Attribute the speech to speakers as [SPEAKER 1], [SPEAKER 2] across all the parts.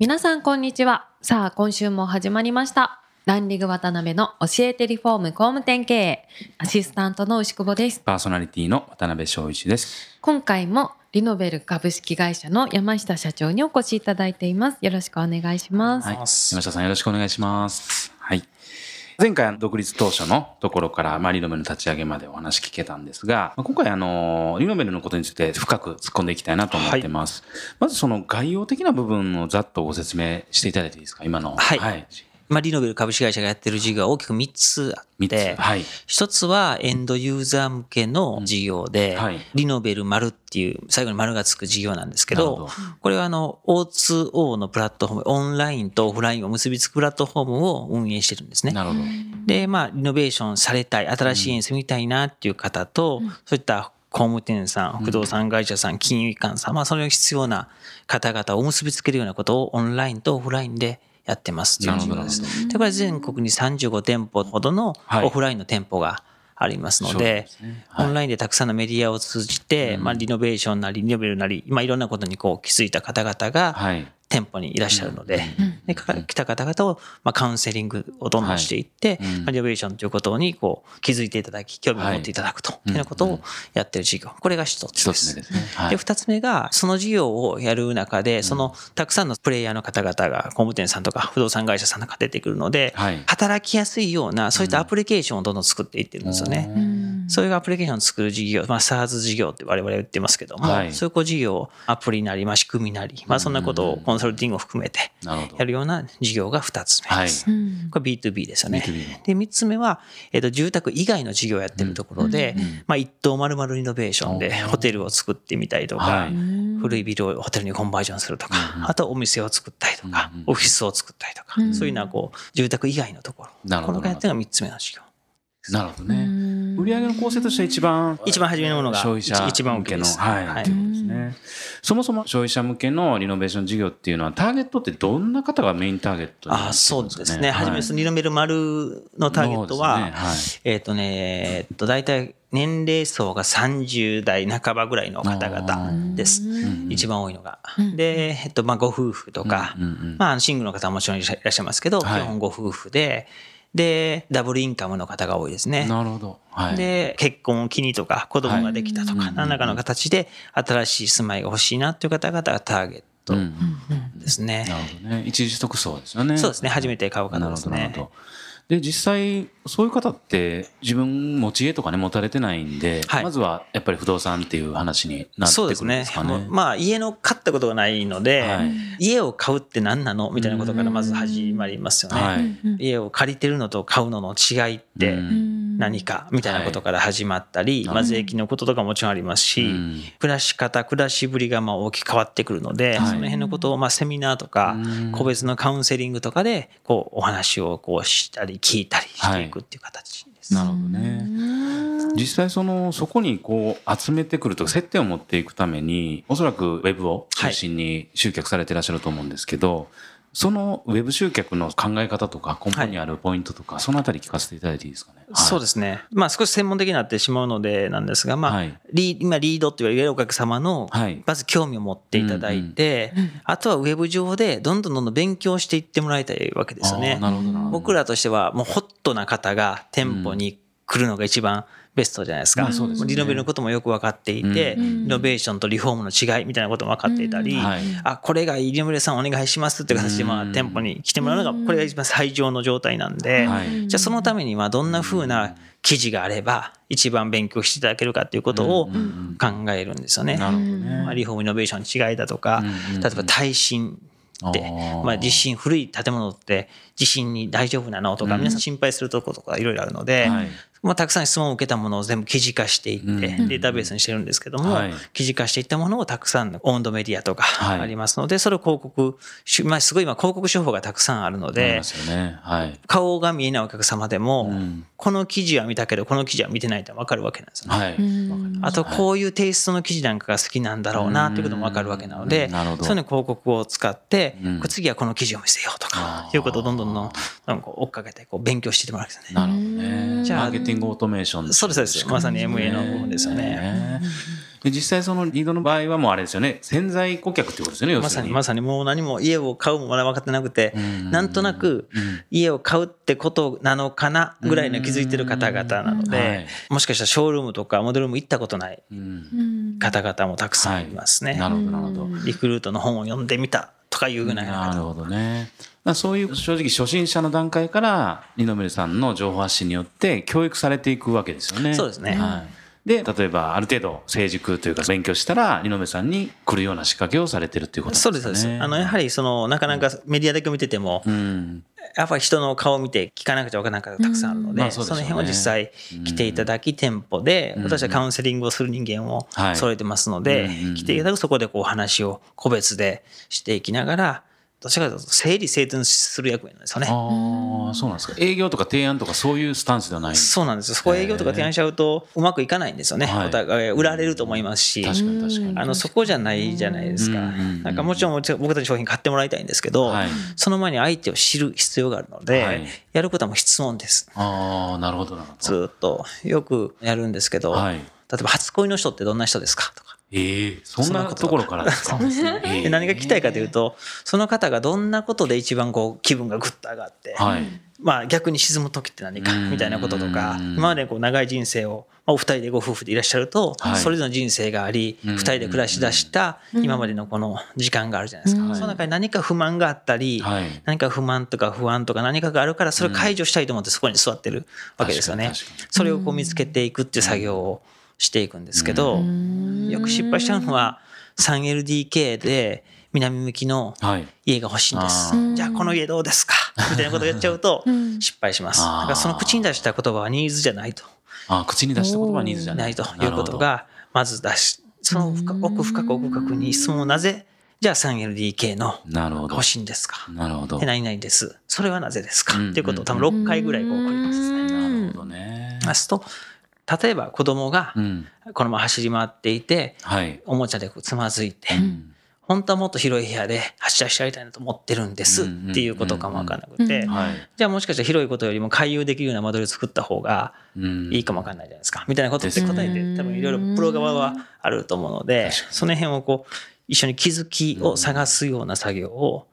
[SPEAKER 1] 皆さんこんにちはさあ今週も始まりましたランリング渡辺の教えてリフォーム工務店経営アシスタントの牛久保です
[SPEAKER 2] パーソナリティの渡辺翔一です。
[SPEAKER 1] 今回もリノベル株式会社の山下社長にお越しいただいていますよろしくお願いします、
[SPEAKER 2] はい。山下さんよろしくお願いします。はい。前回独立当初のところから、まあ、リノベルの立ち上げまでお話聞けたんですが、まあ今回あの、リノベルのことについて深く突っ込んでいきたいなと思ってます。まずその概要的な部分をざっとご説明していただいていいですか？今の。
[SPEAKER 3] はい
[SPEAKER 2] はい。
[SPEAKER 3] まあ、リノベル株式会社がやってる事業は大きく3つあっ
[SPEAKER 2] 三つ。
[SPEAKER 3] て、
[SPEAKER 2] はい。
[SPEAKER 3] 一つはエンドユーザー向けの事業で、
[SPEAKER 2] はい
[SPEAKER 3] リノベル丸っていう最後に丸がつく事業なんですけど
[SPEAKER 2] ど、
[SPEAKER 3] これはあの O2O のプラットフォーム、オンラインとオフラインを結びつくプラットフォームを運営してるんですね。
[SPEAKER 2] なるほど。
[SPEAKER 3] で、まあ、リノベーションされたい、新しい家に住みたいなっていう方と、そういった工務店さん、不動産会社さん、金融機関さん、まあ、それに必要な方々を結びつけるようなことをオンラインとオフラインでやってます。っていう事業です。で、これ全国に35店舗ほどの
[SPEAKER 2] はい。
[SPEAKER 3] オフラインの店舗がありますので、オンラインでたくさんのメディアを通じて、まあ、リノベーションなり、リノベルなり、まあ、いろんなことにこう気づいた方々が、
[SPEAKER 2] はい。
[SPEAKER 3] 店舗にいらっしゃるので、でか来た方々を、まあ、カウンセリングをどんどんしていって、
[SPEAKER 2] はいうん。
[SPEAKER 3] まあリノベーションということにこう気づいていただき、興味を持っていただくというようなことをやってる事業。これが一つです。
[SPEAKER 2] ですね。
[SPEAKER 3] 二つ目が、その事業をやる中で、その、たくさんのプレイヤーの方々が、工務店さんとか不動産会社さんとか出てくるので、
[SPEAKER 2] はい。
[SPEAKER 3] 働きやすいような、そういったアプリケーションをどんどん作っていってるんですよね。そういうアプリケーションを作る事業、まあ、SARS 事業って我々は言ってますけども、
[SPEAKER 2] はい。
[SPEAKER 3] そういうこう事業、アプリなり、まあ、仕組みなり、まあ、そんなことをコンサルティングを含めてやるような事業が二つ目。
[SPEAKER 2] はい。
[SPEAKER 3] です。これ B2B ですよね。
[SPEAKER 2] B2B の。
[SPEAKER 3] で、三つ目は、えっ、と、住宅以外の事業をやってるところで、まあ、一棟丸々リノベーションでホテルを作ってみたりとか、
[SPEAKER 2] はい。
[SPEAKER 3] 古いビルをホテルにコンバージョンするとか、あとお店を作ったりとか、オフィスを作ったりとか、そういうのはこう、住宅以外のところ。このがやってるのが三つ目の事業。
[SPEAKER 2] なるほどね。売上の構成としては一番
[SPEAKER 3] 一番初めのものが
[SPEAKER 2] 消費者
[SPEAKER 3] 一番
[SPEAKER 2] 向けの、
[SPEAKER 3] 大きいです。
[SPEAKER 2] はい、
[SPEAKER 3] はい。
[SPEAKER 2] ということですね。そもそも消費者向けのリノベーション事業っていうのはターゲットってどんな方がメインターゲットになって
[SPEAKER 3] あそうですね。
[SPEAKER 2] はい。
[SPEAKER 3] 初めにそのリノベル丸のターゲットは、
[SPEAKER 2] そうです
[SPEAKER 3] えっ、とね、えっと、大体年齢層が30代半ばぐらいの方々です。一番多いのが。で、えっと、まあ、ご夫婦とか、
[SPEAKER 2] うんうん
[SPEAKER 3] まあ、シングルの方はもちろんいらっしゃいますけど、
[SPEAKER 2] はい。
[SPEAKER 3] 基本ご夫婦で、で、ダブルインカムの方が多いですね。
[SPEAKER 2] なるほど。はい。
[SPEAKER 3] で、結婚を機にとか、子供ができたとか、何らかの形で新しい住まいが欲しいなっていう方々がターゲット
[SPEAKER 2] うん
[SPEAKER 3] ですね。
[SPEAKER 2] なるほどね。一時得層ですよね。
[SPEAKER 3] そうですね。初めて買う方です
[SPEAKER 2] なるほど、なる
[SPEAKER 3] ね
[SPEAKER 2] ほ。ど。で、実際、そういう方って自分持ち家とかね、持たれてないんで、
[SPEAKER 3] はい
[SPEAKER 2] まずはやっぱり不動産っていう話になってくるん
[SPEAKER 3] そうですね
[SPEAKER 2] ですかね。
[SPEAKER 3] もうまあ家の買ったことがないので、
[SPEAKER 2] はい
[SPEAKER 3] 家を買うって何なのみたいなことからまず始まりますよね。
[SPEAKER 2] はい。
[SPEAKER 3] 家を借りてるのと買うのの違いって
[SPEAKER 2] うん
[SPEAKER 3] 何かみたいなことから始まったり、まあ、税金のこととかもちろんありますし、
[SPEAKER 2] うん。
[SPEAKER 3] 暮らし方暮らしぶりがまあ大きく変わってくるので、
[SPEAKER 2] はい。
[SPEAKER 3] その辺のことをまあセミナーとか
[SPEAKER 2] うん。
[SPEAKER 3] 個別のカウンセリングとかでこうお話をこうしたり聞いたりしていくっていう形です。
[SPEAKER 2] なるほどね。実際そのそこにこう集めてくるとか接点を持っていくためにおそらくウェブを中心に集客されていらっしゃると思うんですけど、そのウェブ集客の考え方とか根本にあるポイントとか、そのあたり聞かせていただいていいですかね？
[SPEAKER 3] そうですすね。まあ少し専門的になってしまうのでなんですが、まあ、
[SPEAKER 2] はい
[SPEAKER 3] リー今リードって言われるお客様の
[SPEAKER 2] はい、
[SPEAKER 3] まず興味を持っていただいて、あとはウェブ上でどんどんどんどん勉強していってもらいたいわけですよね。僕らとしてはもうホットな方が店舗に来るのが一番ベストじゃないですか。
[SPEAKER 2] まあそうですね。
[SPEAKER 3] リノベルのこともよく分かっていて、
[SPEAKER 2] うん。
[SPEAKER 3] リノベーションとリフォームの違いみたいなことも分かっていたり、
[SPEAKER 2] はい。
[SPEAKER 3] あ、これがいいリノベルさんお願いしますって形でまあ
[SPEAKER 2] うん。
[SPEAKER 3] 店舗に来てもらうのが、これが一番最上の状態なんで、
[SPEAKER 2] はい。
[SPEAKER 3] じゃあそのためにはどんな風な記事があれば一番勉強していただけるかということを考えるんですよね。
[SPEAKER 2] ね。
[SPEAKER 3] まあリフォームイノベーションの違いだとか、
[SPEAKER 2] うんうん
[SPEAKER 3] 例えば耐震ってまあ、地震古い建物って地震に大丈夫なのとか皆さん心配するところとかいろいろあるので、
[SPEAKER 2] はい
[SPEAKER 3] まあ、たくさん質問を受けたものを全部記事化していって、
[SPEAKER 2] うん。
[SPEAKER 3] データベースにしてるんですけども、
[SPEAKER 2] はい。
[SPEAKER 3] 記事化していったものをたくさんのオウンドメディアとか
[SPEAKER 2] はい
[SPEAKER 3] ありますので、それを広告し、まあ、すごい今広告手法がたくさんあるので
[SPEAKER 2] ね。はい。
[SPEAKER 3] 顔が見えないお客様でも、
[SPEAKER 2] うん。
[SPEAKER 3] この記事は見たけど、この記事は見てないって分かるわけなんですよね。あと、こういうテイストの記事なんかが好きなんだろうなっていうことも分かるわけなのでそういうの広告を使って
[SPEAKER 2] うん、
[SPEAKER 3] 次はこの記事を見せようとかいうことをどんどんどんどんこう追っかけてこう勉強していってもらうんですよね。
[SPEAKER 2] なるほどね。
[SPEAKER 3] じゃあ
[SPEAKER 2] ティングオートメーション、
[SPEAKER 3] そうですそうです。まさに MA の部分ですよね。
[SPEAKER 2] で実際そのリードの場合はもうあれですよね。潜在顧客っていうことですよね。要
[SPEAKER 3] ますさ
[SPEAKER 2] る
[SPEAKER 3] に。まさにもう何も家を買うもまだ分かってなくて
[SPEAKER 2] うん
[SPEAKER 3] なんとなく
[SPEAKER 2] うん。
[SPEAKER 3] 家を買うってことなのかなぐらいに気づいてる方々なの
[SPEAKER 2] はい。
[SPEAKER 3] でもしかしたらショールームとかモデルーム行ったことない
[SPEAKER 2] うん。
[SPEAKER 3] 方々もたくさんいますね。
[SPEAKER 2] なるほど、なるほど。
[SPEAKER 3] リクルートの本を読んでみたとかいうぐらい
[SPEAKER 2] なるほどね。まあそういう正直初心者の段階からリノメルさんの情報発信によって教育されていくわけですよね。
[SPEAKER 3] そうですね
[SPEAKER 2] はい。で、例えばある程度成熟というか勉強したらリノメルさんに来るような仕掛けをされてるっていうこと
[SPEAKER 3] です、
[SPEAKER 2] ね。
[SPEAKER 3] そうです。あの、やはり、その、なかなかメディアだけ見てても、
[SPEAKER 2] うん。
[SPEAKER 3] やっぱり人の顔を見て聞かなくちゃ分からないことがたくさんあるので、
[SPEAKER 2] うん。まあそうでね。
[SPEAKER 3] その辺を実際来ていただき、店舗で、
[SPEAKER 2] うん。
[SPEAKER 3] 私はカウンセリングをする人間を
[SPEAKER 2] はい。
[SPEAKER 3] 揃えてますので、
[SPEAKER 2] うん
[SPEAKER 3] 来ていただくそこでこう話を個別でしていきながら、どちらかというと整理整頓する役目なんですよね。
[SPEAKER 2] ああ、そうなんですか。営業とか提案とかそういうスタンスではない。
[SPEAKER 3] そうなんですよ。そこ営業とか提案しちゃうとうまくいかないんですよね。
[SPEAKER 2] はい
[SPEAKER 3] お互い売られると思いますし。
[SPEAKER 2] 確かに確かに。
[SPEAKER 3] あのそこじゃないじゃないですか。なんかもちろん僕たちの商品買ってもらいたいんですけど、
[SPEAKER 2] はい
[SPEAKER 3] その前に相手を知る必要があるので、
[SPEAKER 2] はい
[SPEAKER 3] やることはもう質問です。
[SPEAKER 2] ああ、なるほどなるほど。
[SPEAKER 3] ずーっとよくやるんですけど、
[SPEAKER 2] はい
[SPEAKER 3] 例えば初恋の人ってどんな人ですか？とか。
[SPEAKER 2] ええそんなところからですか？ええ
[SPEAKER 3] で何が聞きたいかというと、その方がどんなことで一番こう気分がぐっと上がって、
[SPEAKER 2] はい。
[SPEAKER 3] まあ逆に沈む時って何か
[SPEAKER 2] うん
[SPEAKER 3] みたいなこととか、
[SPEAKER 2] うん
[SPEAKER 3] 今までこう長い人生を、まあお二人でご夫婦でいらっしゃると、
[SPEAKER 2] はい
[SPEAKER 3] それぞれの人生があり、
[SPEAKER 2] うん
[SPEAKER 3] 二人で暮らし出した今までのこの時間があるじゃないですか。
[SPEAKER 1] うん
[SPEAKER 3] その中に何か不満があったり、
[SPEAKER 2] はい。
[SPEAKER 3] 何か不満とか不安とか何かがあるからそれを解除したいと思ってそこに座ってるわけですよね。それをこう見つけていくっていう作業をしていくんですけど、よく失敗しちゃうのは 3LDK で南向きの
[SPEAKER 2] はい。
[SPEAKER 3] 家が欲しいんです
[SPEAKER 2] あー。
[SPEAKER 3] じゃあこの家どうですか？みたいなことをやっちゃうと
[SPEAKER 1] うん
[SPEAKER 3] 失敗します。だ
[SPEAKER 2] あー
[SPEAKER 3] からその口に出した言葉はニーズじゃないと。
[SPEAKER 2] あ口に出した言葉はニーズじゃな。
[SPEAKER 3] ないいということがまず出し、その深奥深く奥深くに質問をなぜ、じゃあ 3LDK の
[SPEAKER 2] なるほど
[SPEAKER 3] 欲。しいんですか？
[SPEAKER 2] なるほど。
[SPEAKER 3] で何々です。それはなぜですか？
[SPEAKER 2] うん
[SPEAKER 3] っていうことを多分6回ぐらいこう繰り返すね。
[SPEAKER 2] なるほどね。
[SPEAKER 3] ますと、例えば子供が
[SPEAKER 2] うん。
[SPEAKER 3] このまま走り回っていて、
[SPEAKER 2] はい。
[SPEAKER 3] おもちゃでつまずいて、
[SPEAKER 2] うん
[SPEAKER 3] 本当はもっと広い部屋で走らせてやりたいなと思ってるんですっていうことかもわからなくて。じゃあもしかしたら広いことよりも回遊できるような間取りを作った方が
[SPEAKER 2] うん
[SPEAKER 3] いいかもわかんないじゃないですか。みたいなことって答えて多分いろいろプロ側はあると思うのでその辺をこう一緒に気づきを探すような作業を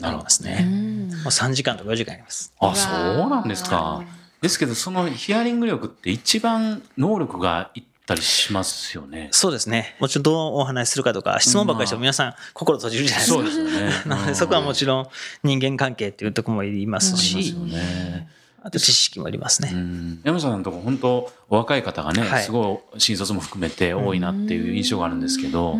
[SPEAKER 3] やります
[SPEAKER 1] う
[SPEAKER 3] ね。
[SPEAKER 1] ん
[SPEAKER 3] もう3時間とか4時間やります。
[SPEAKER 2] あ、そうなんですか。ですけど、そのヒアリング力って一番能力がいったりしますよね。
[SPEAKER 3] そうですね。もちろんどうお話しするかとか、質問ばっかりしても皆さん心閉じるじゃないですか。
[SPEAKER 2] そうですよね。
[SPEAKER 3] なのでそこはもちろん人間関係っていうところもいります
[SPEAKER 2] あります
[SPEAKER 3] し
[SPEAKER 2] よ、ね。
[SPEAKER 3] あと知識もいりますね。
[SPEAKER 2] うん山下さんのとこ本当お若い方がね、
[SPEAKER 3] はい
[SPEAKER 2] すごい新卒も含めて多いなっていう印象があるんですけど、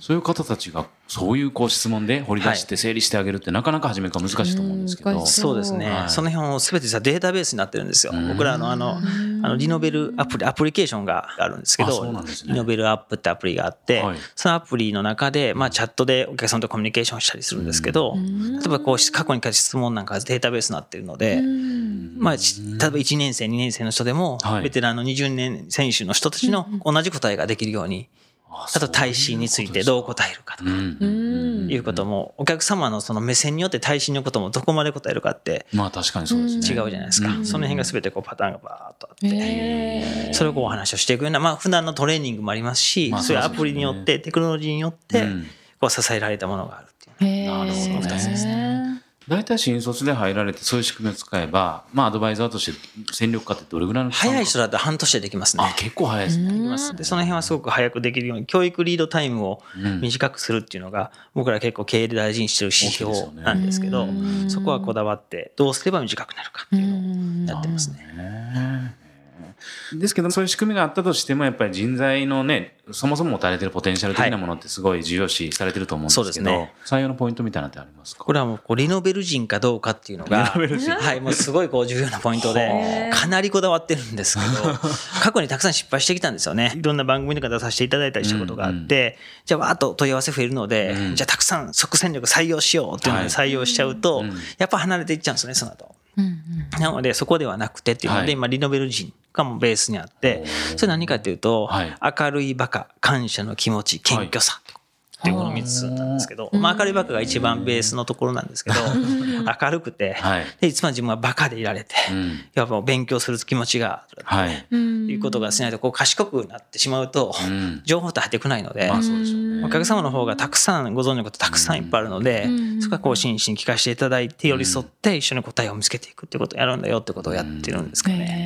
[SPEAKER 2] そういう方たちがそういうこう質問で掘り出して整理してあげるってなかなか初めから難しいと思うんですけど、
[SPEAKER 1] うん難し
[SPEAKER 3] そうですね。
[SPEAKER 2] はい。
[SPEAKER 3] その辺も全て実はデータベースになってるんですよ。
[SPEAKER 2] うん。
[SPEAKER 3] 僕らのあの、あのリノベルアプリ、アプリケーションがあるんですけど、
[SPEAKER 2] ね。
[SPEAKER 3] リノベルアップってアプリがあって、
[SPEAKER 2] はい。
[SPEAKER 3] そのアプリの中で、まあチャットでお客さんとコミュニケーションしたりするんですけど、例えばこう過去に書いた質問なんかがデータベースになってるので、まあ、ち例えば1年生、2年生の人でも、
[SPEAKER 2] はい。
[SPEAKER 3] ベテランの20年選手の人たちの同じ答えができるように、
[SPEAKER 2] あ
[SPEAKER 3] あと耐震についてどう答えるかとか、いうことも、お客様のその目線によって耐震のこともどこまで答えるかって
[SPEAKER 2] まあ確かにそうですね。
[SPEAKER 3] 違うじゃないですか。
[SPEAKER 2] うん。
[SPEAKER 3] その辺が全てこうパターンがバーっとあって、それをこうお話をしていくような、まあ普段のトレーニングもありますし、
[SPEAKER 2] まあ
[SPEAKER 3] そういうアプリによって、テクノロジーによって
[SPEAKER 2] うん、
[SPEAKER 3] こう支えられたものがあるっていう。
[SPEAKER 2] なるほどね。
[SPEAKER 3] 二つです
[SPEAKER 2] 大体新卒で入られてそういう仕組みを使えば、まあアドバイザーとして戦力化ってどれぐらいの
[SPEAKER 3] 早い人だと半年でできますね。
[SPEAKER 2] あ、結構早いですね。
[SPEAKER 3] できますでその辺はすごく早くできるように教育リードタイムを
[SPEAKER 2] うん
[SPEAKER 3] 短くするっていうのが僕ら結構経営で大事にしてる指標なんですけど
[SPEAKER 1] うん
[SPEAKER 3] そこはこだわってどうすれば短くなるかっていうのを
[SPEAKER 1] うん
[SPEAKER 3] やってますね。
[SPEAKER 2] ねですけどそういう仕組みがあったとしてもやっぱり人材のねそもそも持たれてるポテンシャル的なものってすごい重要視されてると思うんですけど、
[SPEAKER 3] そうですね。
[SPEAKER 2] 採用のポイントみたいなのってありますか？
[SPEAKER 3] これはもうこうリノベル人かどうかっていうのが、はい、もうすごいこう重要なポイントで、かなりこだわってるんですけど、過去にたくさん失敗してきたんですよね。いろんな番組とか出させていただいたりしたことがあって、じゃあわーっと問い合わせ増えるので、
[SPEAKER 2] うん。
[SPEAKER 3] じゃあたくさん即戦力採用しようっていうので採用しちゃうと、
[SPEAKER 2] うん
[SPEAKER 3] やっぱ離れていっちゃうんですよね、その後。なので、そこではなくてっていうので、
[SPEAKER 2] はい。
[SPEAKER 3] 今、リノベル人がもうベースにあってそれ何かっていうと、
[SPEAKER 2] はい。
[SPEAKER 3] 明るいバカ、感謝の気持ち、謙虚さ。っていうこの3つなんですけど、まあ、明るいバカが一番ベースのところなんですけど、明るくて、
[SPEAKER 2] はい。
[SPEAKER 3] でいつも自分はバカでいられて、
[SPEAKER 2] うん。
[SPEAKER 3] やっぱ勉強する気持ちがある
[SPEAKER 2] はい、
[SPEAKER 1] うん
[SPEAKER 3] いうことがしないとこう賢くなってしまうと、
[SPEAKER 2] うん。
[SPEAKER 3] 情報って入ってこないので、
[SPEAKER 2] まあそうでしょうね。
[SPEAKER 3] お客様の方がたくさんご存知のことたくさんいっぱいあるので、
[SPEAKER 1] うん。
[SPEAKER 3] そこはこう真摯に聞かせていただいて寄り添って一緒に答えを見つけていくっていうことをやるんだよってことをやってるんですかね。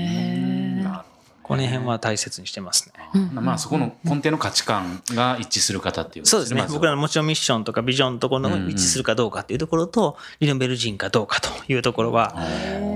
[SPEAKER 3] この辺は大切にしてますね。
[SPEAKER 2] どまあそこの根底の価値観が一致する方っていうこと
[SPEAKER 3] そうですね。僕らのもちろんミッションとかビジョンのところの一致するかどうかっていうところと、リノベル人かどうかというところは、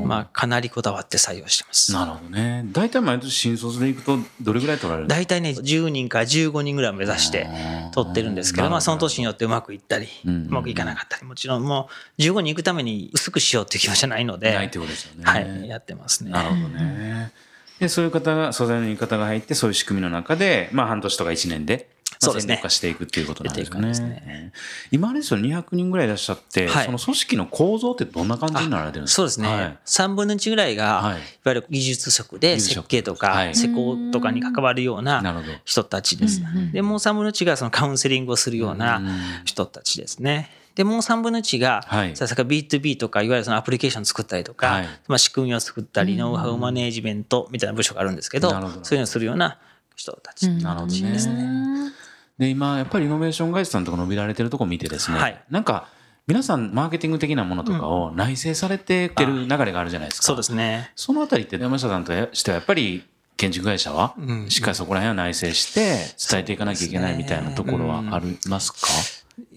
[SPEAKER 3] まあかなりこだわって採用してます。
[SPEAKER 2] なるほどね。大体毎年新卒でいくとどれぐらい取られるんですか？
[SPEAKER 3] 大体ね、10人から15人ぐらいを目指して取ってるんですけど、まあその年によってうまくいったり、う
[SPEAKER 2] うん
[SPEAKER 3] まくいかなかったり、もちろんもう15人行くために薄くしようっていう気持ちじゃないので、
[SPEAKER 2] ないってことですよね。
[SPEAKER 3] はい、やってますね。
[SPEAKER 2] なるほどね。で、そういう方が、素材の言い方が入って、そういう仕組みの中で、まあ半年とか1年で、まあ
[SPEAKER 3] そうですね。
[SPEAKER 2] 化していくっていうことなんですね。
[SPEAKER 3] ですね。
[SPEAKER 2] 今あれですよ、200人ぐらいいらっしゃって、
[SPEAKER 3] はい。
[SPEAKER 2] その組織の構造ってどんな感じになられてるんですか？
[SPEAKER 3] そうですね、
[SPEAKER 2] はい。
[SPEAKER 3] 3分の1ぐらいが、
[SPEAKER 2] はい。
[SPEAKER 3] い、わゆる技術職。で設計とか、
[SPEAKER 2] はい。
[SPEAKER 3] 施工とかに関わるような。人たちです。で、もう3分の1がそのカウンセリングをするような人たちですね。で、もう3分の1が、
[SPEAKER 2] はい
[SPEAKER 3] ささか B2B とか、いわゆるそのアプリケーション作ったりとか、
[SPEAKER 2] はい
[SPEAKER 3] まあ仕組みを作ったり、ノウハウマネージメントみたいな部署があるんですけど、
[SPEAKER 2] ど
[SPEAKER 3] そういうのをするような人たち。
[SPEAKER 2] なるほどね。で、今、やっぱりイノベーション会社さんとか伸びられてるとこ見てですね、
[SPEAKER 3] はい
[SPEAKER 2] なんか、皆さん、マーケティング的なものとかを内製されてってる流れがあるじゃないですか。
[SPEAKER 3] そうですね。
[SPEAKER 2] そのあたりって山下さんとしてはやっぱり建築会社は？
[SPEAKER 3] うん。
[SPEAKER 2] しっかりそこら辺は内製して伝えていかなきゃいけないみたいなところはありますか？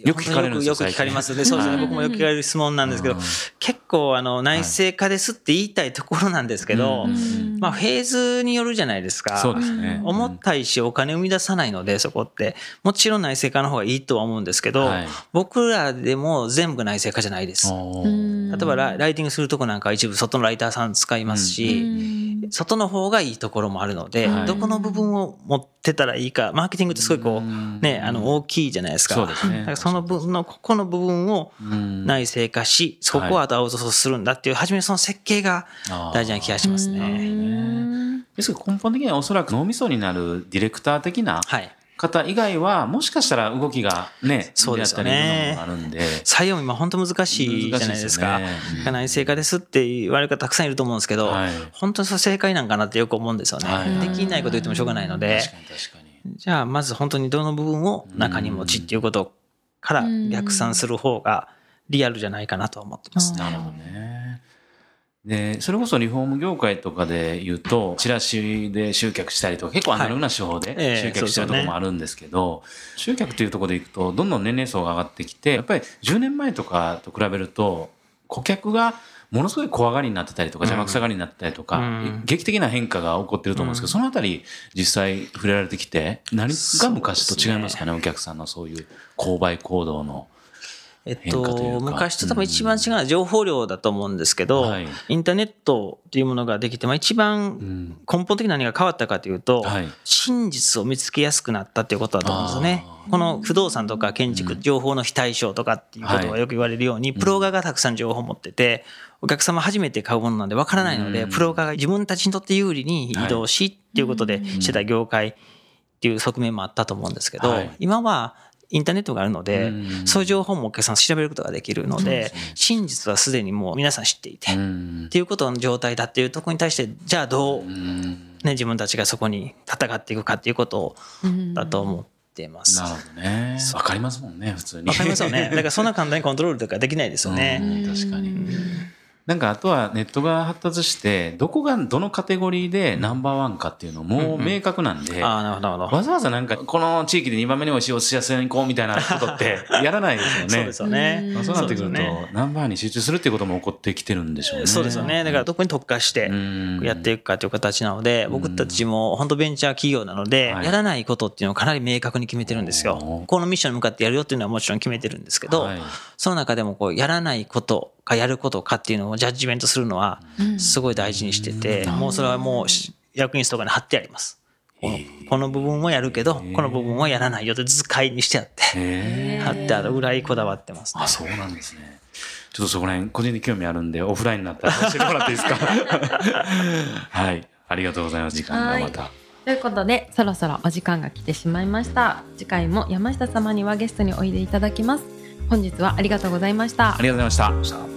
[SPEAKER 2] よく聞かれるんですよ
[SPEAKER 3] よくよく聞かれますね。そうですね。
[SPEAKER 2] はい。
[SPEAKER 3] 僕もよく聞かれる質問なんですけど、結構あの内製化ですって言いたいところなんですけど、
[SPEAKER 2] うん。
[SPEAKER 3] まあフェーズによるじゃないですか。
[SPEAKER 2] そうですね。
[SPEAKER 3] 思ったいしお金生み出さないのでそこって。もちろん内製化の方がいいとは思うんですけど、
[SPEAKER 2] はい。
[SPEAKER 3] 僕らでも全部内製化じゃないです。例えばラライティングするとこなんかは一部外のライターさん使いますし、外の方がいいところもあるので、
[SPEAKER 2] はい。
[SPEAKER 3] どこの部分を持ってたらいいかマーケティングってすごいこ
[SPEAKER 2] う
[SPEAKER 3] ねあの大きいじゃないですか。
[SPEAKER 2] そうですね。
[SPEAKER 3] だからその分のここの部分を
[SPEAKER 2] うん。
[SPEAKER 3] 内製化し、そこはあとアウトソースするんだっていう初めその設計が大事な気がしますね。
[SPEAKER 2] ですけど根本的にはおそらく脳みそになるディレクター的な
[SPEAKER 3] はい。
[SPEAKER 2] 方以外はもしかしたら動きがね
[SPEAKER 3] そうですよ
[SPEAKER 2] やったり
[SPEAKER 3] ね
[SPEAKER 2] あるんで。
[SPEAKER 3] 採用も今本当難しいじゃないですか。
[SPEAKER 2] 難しいですよね
[SPEAKER 3] 内製化ですって言われる方たくさんいると思うんですけど、
[SPEAKER 2] はい。
[SPEAKER 3] 本当に正解なんかなってよく思うんですよね。
[SPEAKER 2] はい。
[SPEAKER 3] できないこと言ってもしょうがないので、
[SPEAKER 2] 確かに確かに。
[SPEAKER 3] じゃあまず本当にどの部分を中に持ちっていうことから逆算する方がリアルじゃないかなとは思ってますね。
[SPEAKER 2] なるほどね。で、それこそリフォーム業界とかで言うと、チラシで集客したりとか、結構アナログな手法で
[SPEAKER 3] ええ
[SPEAKER 2] 集客してるところもあるんですけど、集客というところでいくと、どんどん年齢層が上がってきて、やっぱり10年前とかと比べると、顧客がものすごい怖がりになってたりとか、邪魔くさがりになってたりとか、
[SPEAKER 3] うん。
[SPEAKER 2] 劇的な変化が起こってると思うんですけど、そのあたり実際触れられてきて、何が昔と違いますかね、お客さんのそういう購買行動の。
[SPEAKER 3] えっ
[SPEAKER 2] と
[SPEAKER 3] 昔と多分一番違うのは情報量だと思うんですけど、
[SPEAKER 2] はい。
[SPEAKER 3] インターネットっていうものができて、まあ、一番
[SPEAKER 2] ん。
[SPEAKER 3] 根本的に何が変わったかというと、
[SPEAKER 2] はい。
[SPEAKER 3] 真実を見つけやすくなったっていうことだと思うんですよね。
[SPEAKER 2] あ。
[SPEAKER 3] この不動産とか建築、情報の非対称とかっていうことがよく言われるように、プロ側がたくさん情報を持ってて、お客様初めて買うものなんでわからないので、
[SPEAKER 2] うん。
[SPEAKER 3] プロ側が自分たちにとって有利に移動しっていうことでしてた業界っていう側面もあったと思うんですけど、
[SPEAKER 2] はい
[SPEAKER 3] 今はインターネットがあるので、
[SPEAKER 2] うん
[SPEAKER 3] そういう情報もお客さん調べることができるので、真実はすでにもう皆さん知っていて、っ
[SPEAKER 2] うん
[SPEAKER 3] ていうことの状態だっていうところに対して、じゃあどう、
[SPEAKER 2] うん
[SPEAKER 3] ね、自分たちがそこに戦っていくかっていうことだと思ってます。
[SPEAKER 2] なるほどね。わかりますもんね、普通に。
[SPEAKER 3] わかりますよね。だからそんな簡単にコントロールとかできないですよね。
[SPEAKER 2] うん確かに。なんかあとはネットが発達してどこがどのカテゴリーでナンバーワンかっていうのもう明確なんで、
[SPEAKER 3] ああ、なるほど、なるほど。
[SPEAKER 2] わざわざなんかこの地域で2番目に美味しいお寿司屋さんに行こうみたいなことって やらないですよね。
[SPEAKER 3] そうですよね。
[SPEAKER 1] うん
[SPEAKER 2] まあそうなってくると、
[SPEAKER 3] ね
[SPEAKER 2] ナンバーに集中するっていうことも起こってきてるんでしょうね。
[SPEAKER 3] そうですよね。だからどこに特化して
[SPEAKER 2] うん
[SPEAKER 3] やっていくかという形なので、僕たちも本当ベンチャー企業なので、
[SPEAKER 2] はい
[SPEAKER 3] やらないことっていうのをかなり明確に決めてるんですよ。このミッションに向かってやるよっていうのはもちろん決めてるんですけど
[SPEAKER 2] はい、
[SPEAKER 3] その中でもこうやらないことかやることかっていうのをジャッジメントするのはすごい大事にしてて、もうそれはもうし役員室とかに貼ってあります。このこの部分はやるけど、この部分はやらないよって図解にしてあって、貼ってあるぐらいこだわってますね
[SPEAKER 2] あ、。そうなんですね。ちょっとそこら辺、個人的に興味あるんで、オフラインになったら教えてもらっていいですか？はい。ありがとうございます。時間がまた。
[SPEAKER 1] ということでそろそろお時間が来てしまいました次回も山下様にはゲストにおいでいただきます本日はありがとうございました
[SPEAKER 2] ありがとうございました。